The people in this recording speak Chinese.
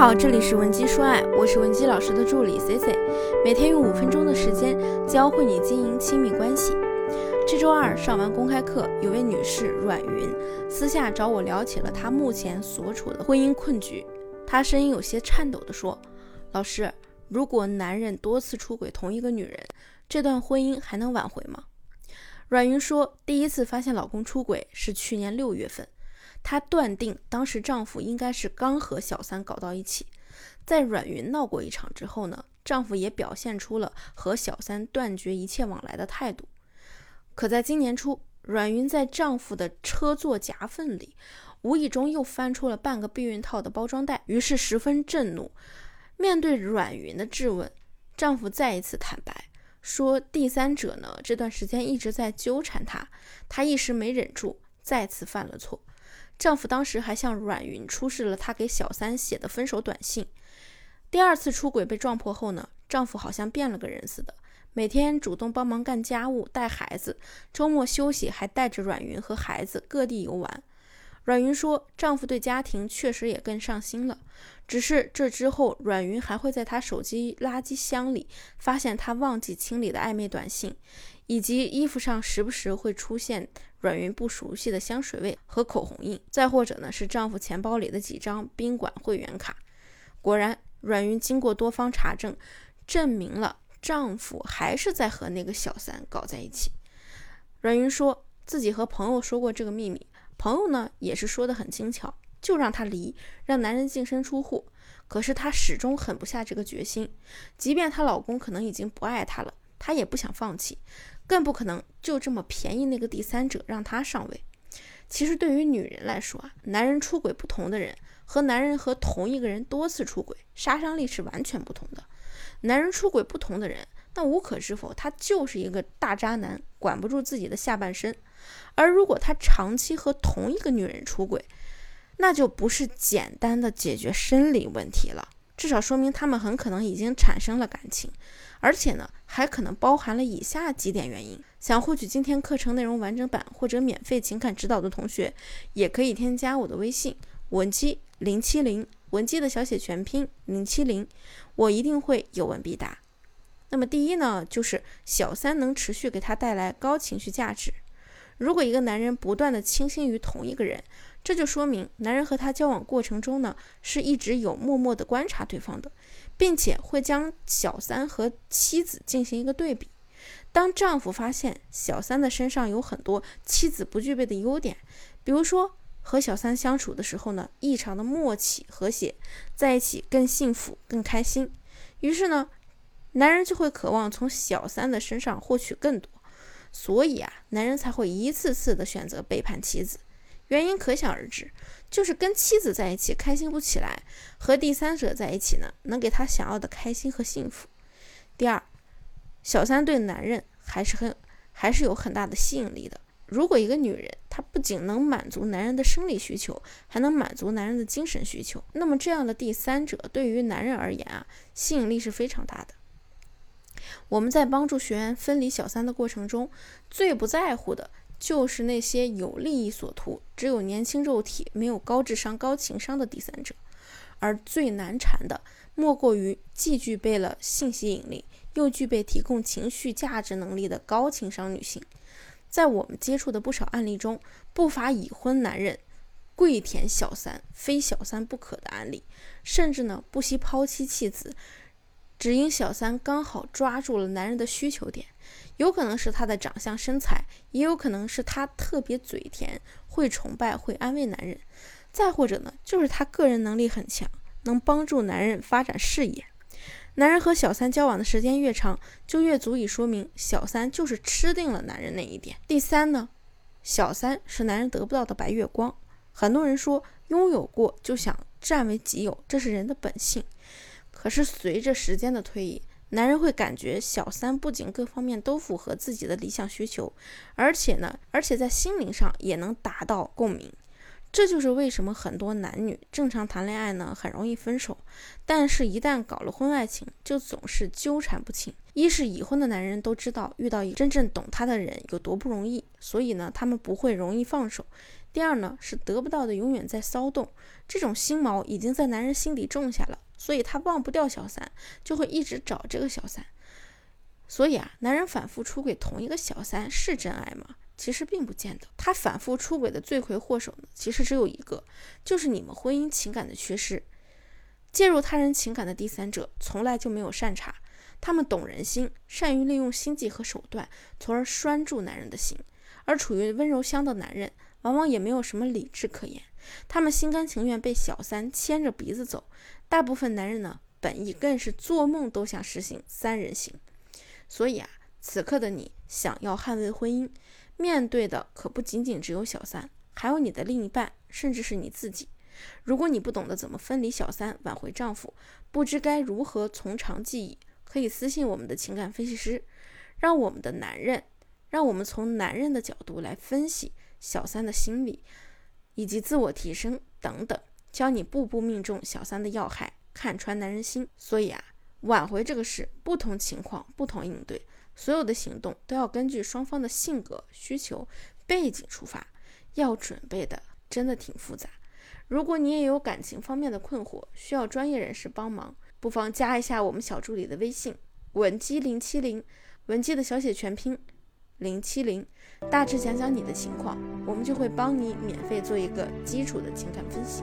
好，这里是文姬说爱，我是文姬老师的助理 C C，每天用五分钟的时间教会你经营亲密关系。这周二上完公开课，有位女士阮云私下找我聊起了她目前所处的婚姻困局。她声音有些颤抖地说：“老师，如果男人多次出轨同一个女人，这段婚姻还能挽回吗？”阮云说，第一次发现老公出轨是去年六月份。她断定当时丈夫应该是刚和小三搞到一起，在阮云闹过一场之后呢，丈夫也表现出了和小三断绝一切往来的态度。可在今年初，阮云在丈夫的车座夹缝里，无意中又翻出了半个避孕套的包装袋，于是十分震怒。面对阮云的质问，丈夫再一次坦白说，第三者呢这段时间一直在纠缠他，他一时没忍住，再次犯了错。丈夫当时还向阮云出示了他给小三写的分手短信。第二次出轨被撞破后呢，丈夫好像变了个人似的，每天主动帮忙干家务、带孩子，周末休息还带着阮云和孩子各地游玩。阮云说，丈夫对家庭确实也更上心了，只是这之后，阮云还会在他手机垃圾箱里发现他忘记清理的暧昧短信，以及衣服上时不时会出现。阮云不熟悉的香水味和口红印，再或者呢是丈夫钱包里的几张宾馆会员卡。果然，阮云经过多方查证，证明了丈夫还是在和那个小三搞在一起。阮云说自己和朋友说过这个秘密，朋友呢也是说的很轻巧，就让她离，让男人净身出户。可是她始终狠不下这个决心，即便她老公可能已经不爱她了，他也不想放弃。更不可能就这么便宜那个第三者让他上位。其实对于女人来说啊，男人出轨不同的人和男人和同一个人多次出轨，杀伤力是完全不同的。男人出轨不同的人，那无可置否，他就是一个大渣男，管不住自己的下半身。而如果他长期和同一个女人出轨，那就不是简单的解决生理问题了。至少说明他们很可能已经产生了感情，而且呢，还可能包含了以下几点原因。想获取今天课程内容完整版或者免费情感指导的同学，也可以添加我的微信文姬零七零，文姬的小写全拼零七零，我一定会有问必答。那么第一呢，就是小三能持续给他带来高情绪价值。如果一个男人不断的倾心于同一个人，这就说明男人和他交往过程中呢，是一直有默默的观察对方的，并且会将小三和妻子进行一个对比。当丈夫发现小三的身上有很多妻子不具备的优点，比如说和小三相处的时候呢，异常的默契和谐，在一起更幸福更开心，于是呢，男人就会渴望从小三的身上获取更多，所以啊，男人才会一次次的选择背叛妻子。原因可想而知，就是跟妻子在一起开心不起来，和第三者在一起呢，能给他想要的开心和幸福。第二，小三对男人还是很还是有很大的吸引力的。如果一个女人她不仅能满足男人的生理需求，还能满足男人的精神需求，那么这样的第三者对于男人而言啊，吸引力是非常大的。我们在帮助学员分离小三的过程中，最不在乎的。就是那些有利益所图、只有年轻肉体、没有高智商、高情商的第三者，而最难缠的，莫过于既具备了性吸引力，又具备提供情绪价值能力的高情商女性。在我们接触的不少案例中，不乏已婚男人跪舔小三、非小三不可的案例，甚至呢不惜抛妻弃子。只因小三刚好抓住了男人的需求点，有可能是他的长相身材，也有可能是他特别嘴甜，会崇拜会安慰男人，再或者呢，就是他个人能力很强，能帮助男人发展事业。男人和小三交往的时间越长，就越足以说明小三就是吃定了男人那一点。第三呢，小三是男人得不到的白月光。很多人说拥有过就想占为己有，这是人的本性。可是随着时间的推移，男人会感觉小三不仅各方面都符合自己的理想需求，而且呢，而且在心灵上也能达到共鸣。这就是为什么很多男女正常谈恋爱呢，很容易分手，但是，一旦搞了婚外情，就总是纠缠不清。一是已婚的男人都知道遇到一真正懂他的人有多不容易，所以呢，他们不会容易放手。第二呢，是得不到的永远在骚动，这种心锚已经在男人心里种下了，所以他忘不掉小三，就会一直找这个小三。所以啊，男人反复出轨同一个小三是真爱吗？其实并不见得，他反复出轨的罪魁祸首呢，其实只有一个，就是你们婚姻情感的缺失。介入他人情感的第三者从来就没有善茬，他们懂人心，善于利用心计和手段，从而拴住男人的心。而处于温柔乡的男人，往往也没有什么理智可言，他们心甘情愿被小三牵着鼻子走。大部分男人呢，本意更是做梦都想实行三人行。所以啊，此刻的你想要捍卫婚姻。面对的可不仅仅只有小三，还有你的另一半，甚至是你自己。如果你不懂得怎么分离小三，挽回丈夫，不知该如何从长计议，可以私信我们的情感分析师，让我们的男人，让我们从男人的角度来分析小三的心理，以及自我提升等等，教你步步命中小三的要害，看穿男人心。所以啊，挽回这个事，不同情况不同应对。所有的行动都要根据双方的性格、需求、背景出发，要准备的真的挺复杂。如果你也有感情方面的困惑，需要专业人士帮忙，不妨加一下我们小助理的微信文姬零七零，文姬的小写全拼零七零，大致讲讲你的情况，我们就会帮你免费做一个基础的情感分析。